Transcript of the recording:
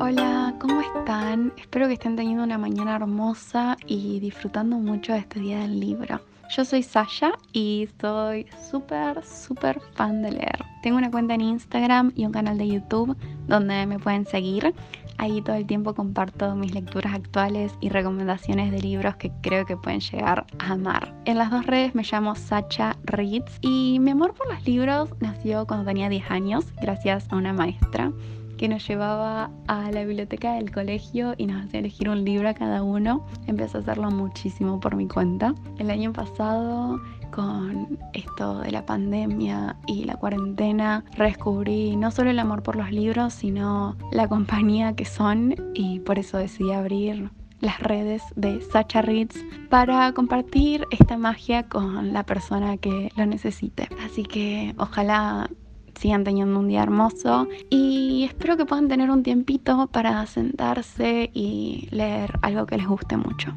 Hola, ¿cómo están? Espero que estén teniendo una mañana hermosa y disfrutando mucho de este día del libro. Yo soy Sasha y soy súper, súper fan de leer. Tengo una cuenta en Instagram y un canal de YouTube donde me pueden seguir. Ahí todo el tiempo comparto mis lecturas actuales y recomendaciones de libros que creo que pueden llegar a amar. En las dos redes me llamo Sacha Reads y mi amor por los libros nació cuando tenía 10 años gracias a una maestra que nos llevaba a la biblioteca del colegio y nos hacía elegir un libro a cada uno. Empecé a hacerlo muchísimo por mi cuenta. El año pasado, con esto de la pandemia y la cuarentena, redescubrí no solo el amor por los libros, sino la compañía que son y por eso decidí abrir las redes de Sacha Reads para compartir esta magia con la persona que lo necesite. Así que ojalá sigan teniendo un día hermoso y espero que puedan tener un tiempito para sentarse y leer algo que les guste mucho.